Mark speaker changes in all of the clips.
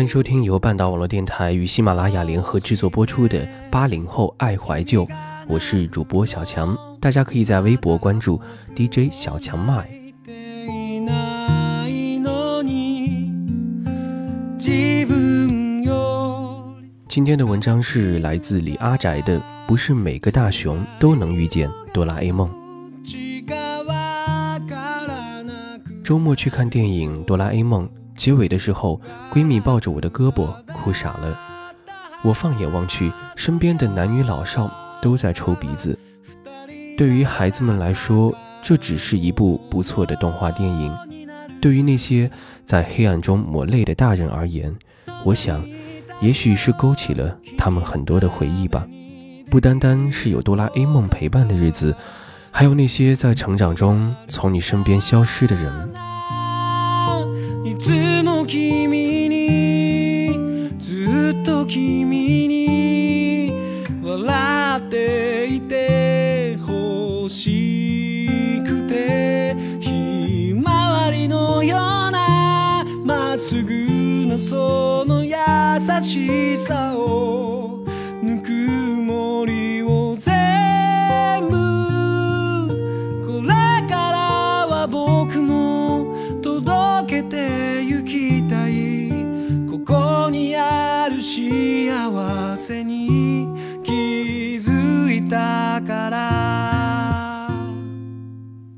Speaker 1: 欢迎收听由半岛网络电台与喜马拉雅联合制作播出的《八零后爱怀旧》，我是主播小强，大家可以在微博关注 DJ 小强麦。今天的文章是来自李阿宅的，不是每个大熊都能遇见哆啦 A 梦。周末去看电影《哆啦 A 梦》。结尾的时候，闺蜜抱着我的胳膊哭傻了。我放眼望去，身边的男女老少都在抽鼻子。对于孩子们来说，这只是一部不错的动画电影；对于那些在黑暗中抹泪的大人而言，我想，也许是勾起了他们很多的回忆吧。不单单是有哆啦 A 梦陪伴的日子，还有那些在成长中从你身边消失的人。君にずっと君に笑っていて欲しくてひまわりのようなまっすぐなその優しさを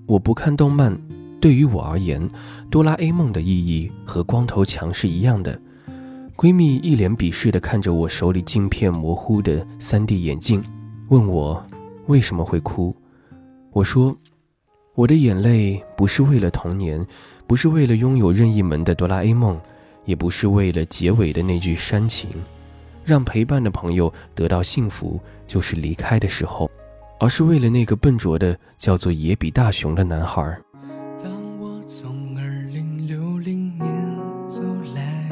Speaker 1: 我不看动漫，对于我而言，哆啦 A 梦的意义和光头强是一样的。闺蜜一脸鄙视的看着我手里镜片模糊的 3D 眼镜，问我为什么会哭。我说，我的眼泪不是为了童年，不是为了拥有任意门的哆啦 A 梦，也不是为了结尾的那句煽情。让陪伴的朋友得到幸福，就是离开的时候，而是为了那个笨拙的叫做野比大雄的男孩。当我从二零六零年走来，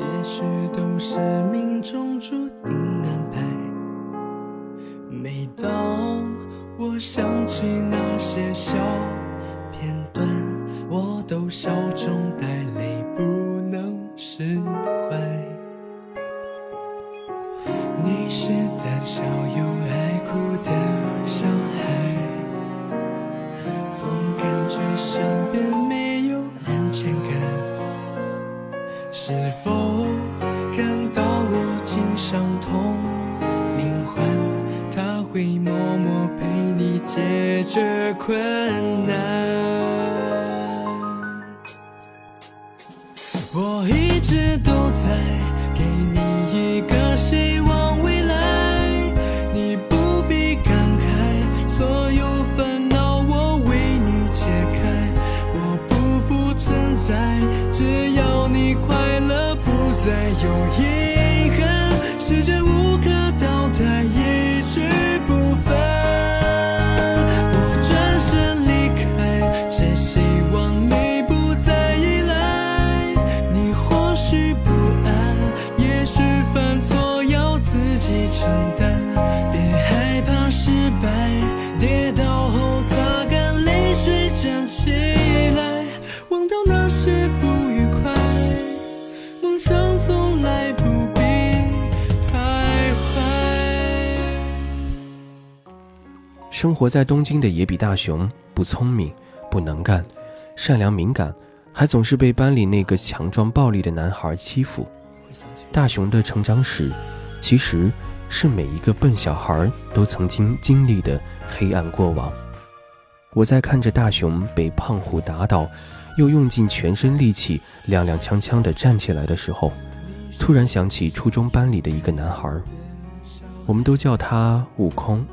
Speaker 1: 也许都是命中注定安排。每当我想起那些小是否感到我竟伤痛？灵魂它会默默陪你解决困难。我一直都在给你一个希望未来你不必感慨所有烦恼我为你解开我不复存在只要你快乐不再有遗憾，时间无可倒带。生活在东京的野比大雄不聪明、不能干、善良敏感，还总是被班里那个强壮暴力的男孩欺负。大雄的成长史，其实是每一个笨小孩都曾经经历的黑暗过往。我在看着大雄被胖虎打倒，
Speaker 2: 又用尽全身力气踉踉跄跄地站起来的时候，突然想起初中班里的一个男孩，我们都叫他悟空，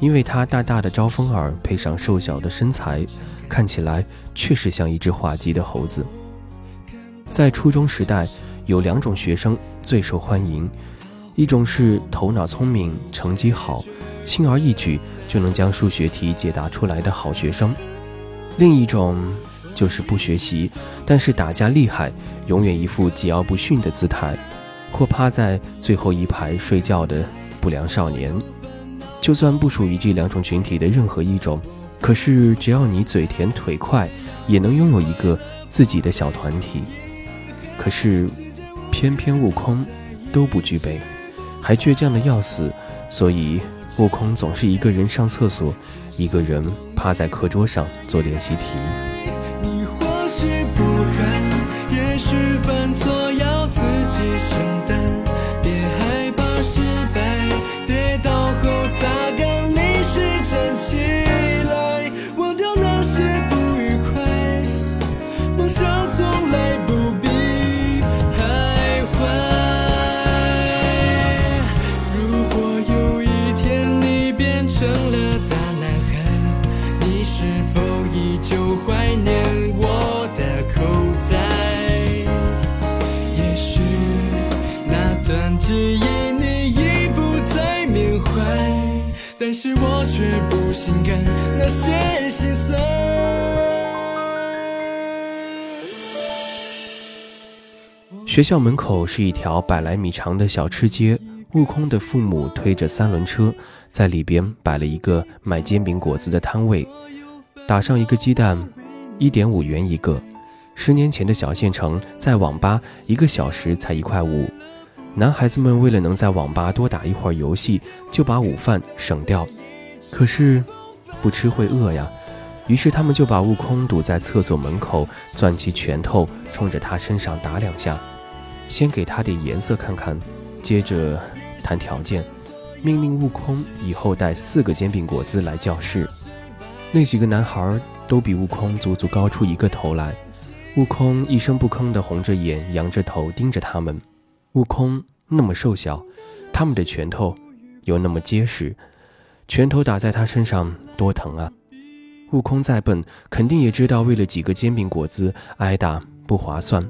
Speaker 2: 因为他大大的招风耳配上瘦小的身材，看起来确实像一只滑稽的猴子。在初中时代，有两种学生最受欢迎，一种是头脑聪明、成绩好、轻而易举就能将数学题解答出来的好学生，另一种就是不学习，但是打架厉害，永远一副桀骜不驯的姿态，或趴在最后一排睡觉的不良少年。就算不属于这两种群体的任何一种，可是只要你嘴甜腿快，也能拥有一个自己的小团体。可是，偏偏悟空都不具备，还倔强的要死，所以悟空总是一个人上厕所，一个人趴在课桌上做练习题。
Speaker 3: 那段记忆你已不再缅怀，但是我却不心甘那些心酸。
Speaker 2: 学校门口是一条百来米长的小吃街，悟空的父母推着三轮车，在里边摆了一个卖煎饼果子的摊位，打上一个鸡蛋，一点五元一个。十年前的小县城，在网吧一个小时才一块五。男孩子们为了能在网吧多打一会儿游戏，就把午饭省掉。可是，不吃会饿呀。于是他们就把悟空堵在厕所门口，攥起拳头冲着他身上打两下。先给他点颜色看看，接着谈条件，命令悟空以后带四个煎饼果子来教室。那几个男孩都比悟空足足高出一个头来。悟空一声不吭地红着眼，仰着头盯着他们。悟空那么瘦小，他们的拳头又那么结实，拳头打在他身上多疼啊！悟空再笨，肯定也知道为了几个煎饼果子挨打不划算。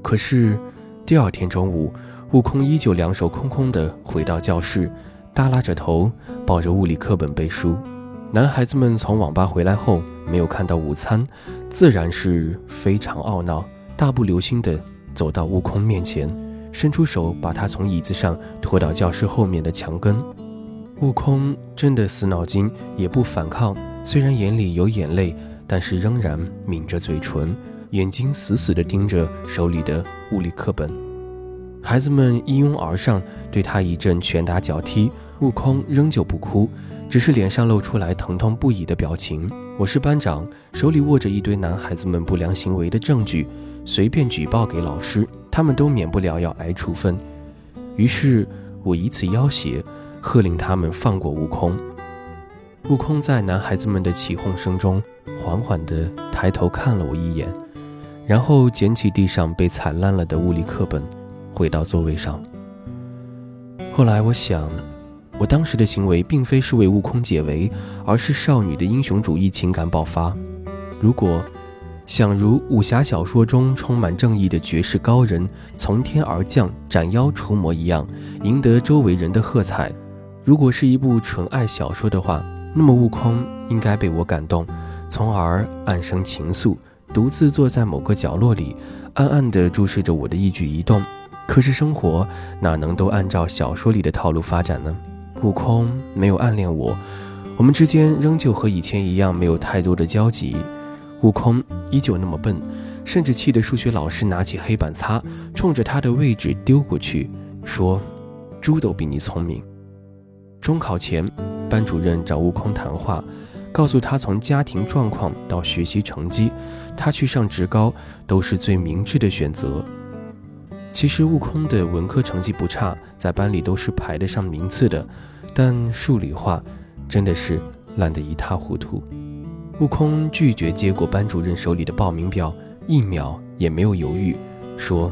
Speaker 2: 可是。第二天中午，悟空依旧两手空空地回到教室，耷拉着头，抱着物理课本背书。男孩子们从网吧回来后，没有看到午餐，自然是非常懊恼，大步流星地走到悟空面前，伸出手把他从椅子上拖到教室后面的墙根。悟空真的死脑筋，也不反抗，虽然眼里有眼泪，但是仍然抿着嘴唇。眼睛死死地盯着手里的物理课本，孩子们一拥而上，对他一阵拳打脚踢。悟空仍旧不哭，只是脸上露出来疼痛不已的表情。我是班长，手里握着一堆男孩子们不良行为的证据，随便举报给老师，他们都免不了要挨处分。于是我以此要挟，喝令他们放过悟空。悟空在男孩子们的起哄声中，缓缓地抬头看了我一眼。然后捡起地上被踩烂了的物理课本，回到座位上。后来我想，我当时的行为并非是为悟空解围，而是少女的英雄主义情感爆发。如果想如武侠小说中充满正义的绝世高人从天而降斩妖除魔一样，赢得周围人的喝彩；如果是一部纯爱小说的话，那么悟空应该被我感动，从而暗生情愫。独自坐在某个角落里，暗暗地注视着我的一举一动。可是生活哪能都按照小说里的套路发展呢？悟空没有暗恋我，我们之间仍旧和以前一样，没有太多的交集。悟空依旧那么笨，甚至气得数学老师拿起黑板擦，冲着他的位置丢过去，说：“猪都比你聪明。”中考前，班主任找悟空谈话。告诉他，从家庭状况到学习成绩，他去上职高都是最明智的选择。其实悟空的文科成绩不差，在班里都是排得上名次的，但数理化真的是烂得一塌糊涂。悟空拒绝接过班主任手里的报名表，一秒也没有犹豫，说：“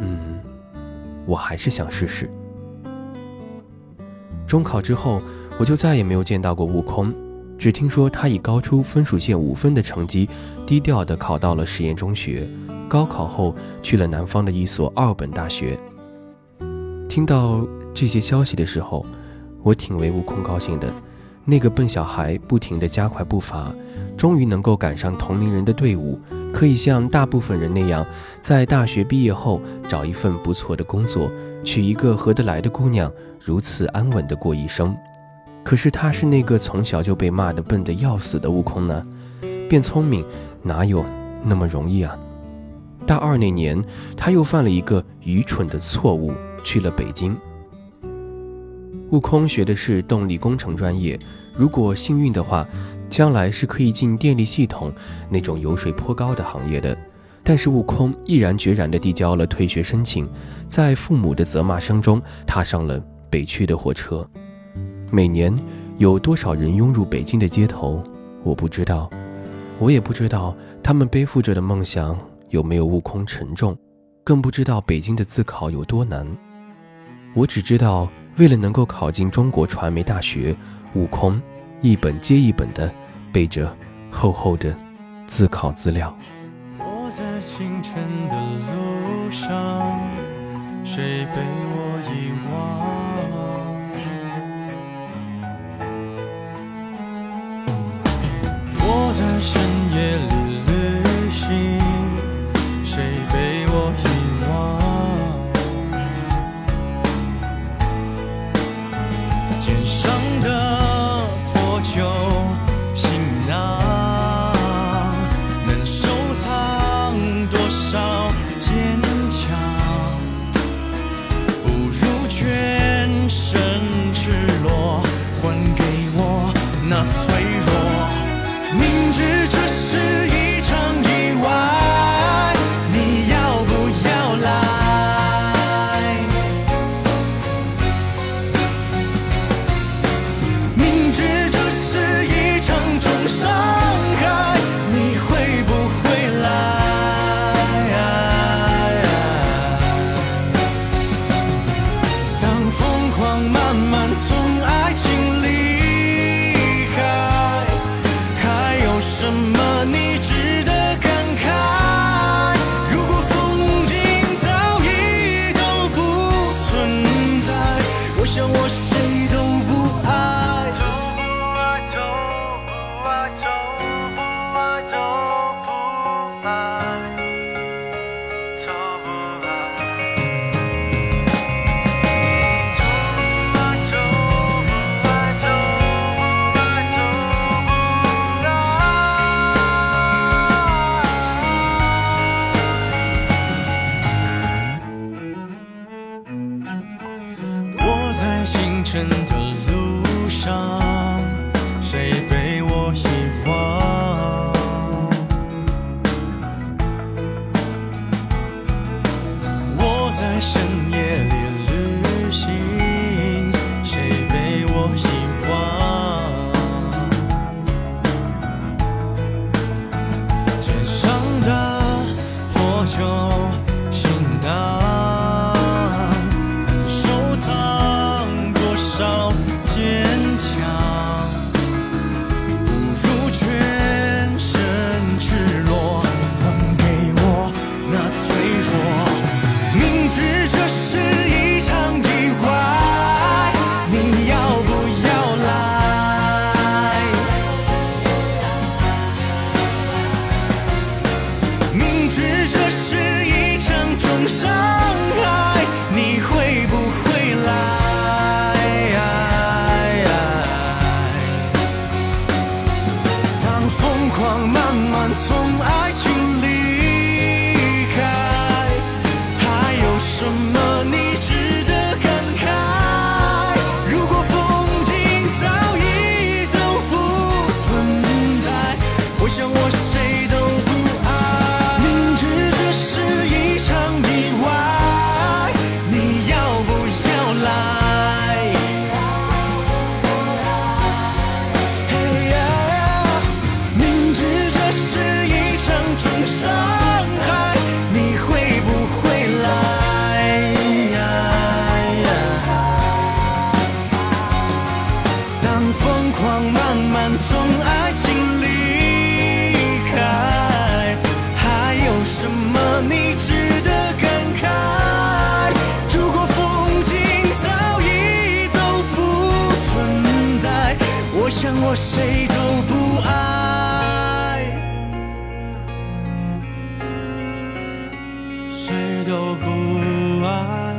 Speaker 2: 嗯，我还是想试试。”中考之后，我就再也没有见到过悟空，只听说他以高出分数线五分的成绩，低调地考到了实验中学。高考后去了南方的一所二本大学。听到这些消息的时候，我挺为悟空高兴的。那个笨小孩不停地加快步伐，终于能够赶上同龄人的队伍，可以像大部分人那样，在大学毕业后找一份不错的工作，娶一个合得来的姑娘，如此安稳地过一生。可是他是那个从小就被骂得笨得要死的悟空呢，变聪明哪有那么容易啊？大二那年，他又犯了一个愚蠢的错误，去了北京。悟空学的是动力工程专业，如果幸运的话，将来是可以进电力系统那种油水颇高的行业的。但是悟空毅然决然地递交了退学申请，在父母的责骂声中，踏上了北去的火车。每年有多少人涌入北京的街头，我不知道，我也不知道他们背负着的梦想。有没有悟空沉重，更不知道北京的自考有多难。我只知道，为了能够考进中国传媒大学，悟空一本接一本的背着厚厚的自考资料。
Speaker 3: 我在清晨的路上，谁被我我在深夜里旅行。谁都不爱，谁都不爱。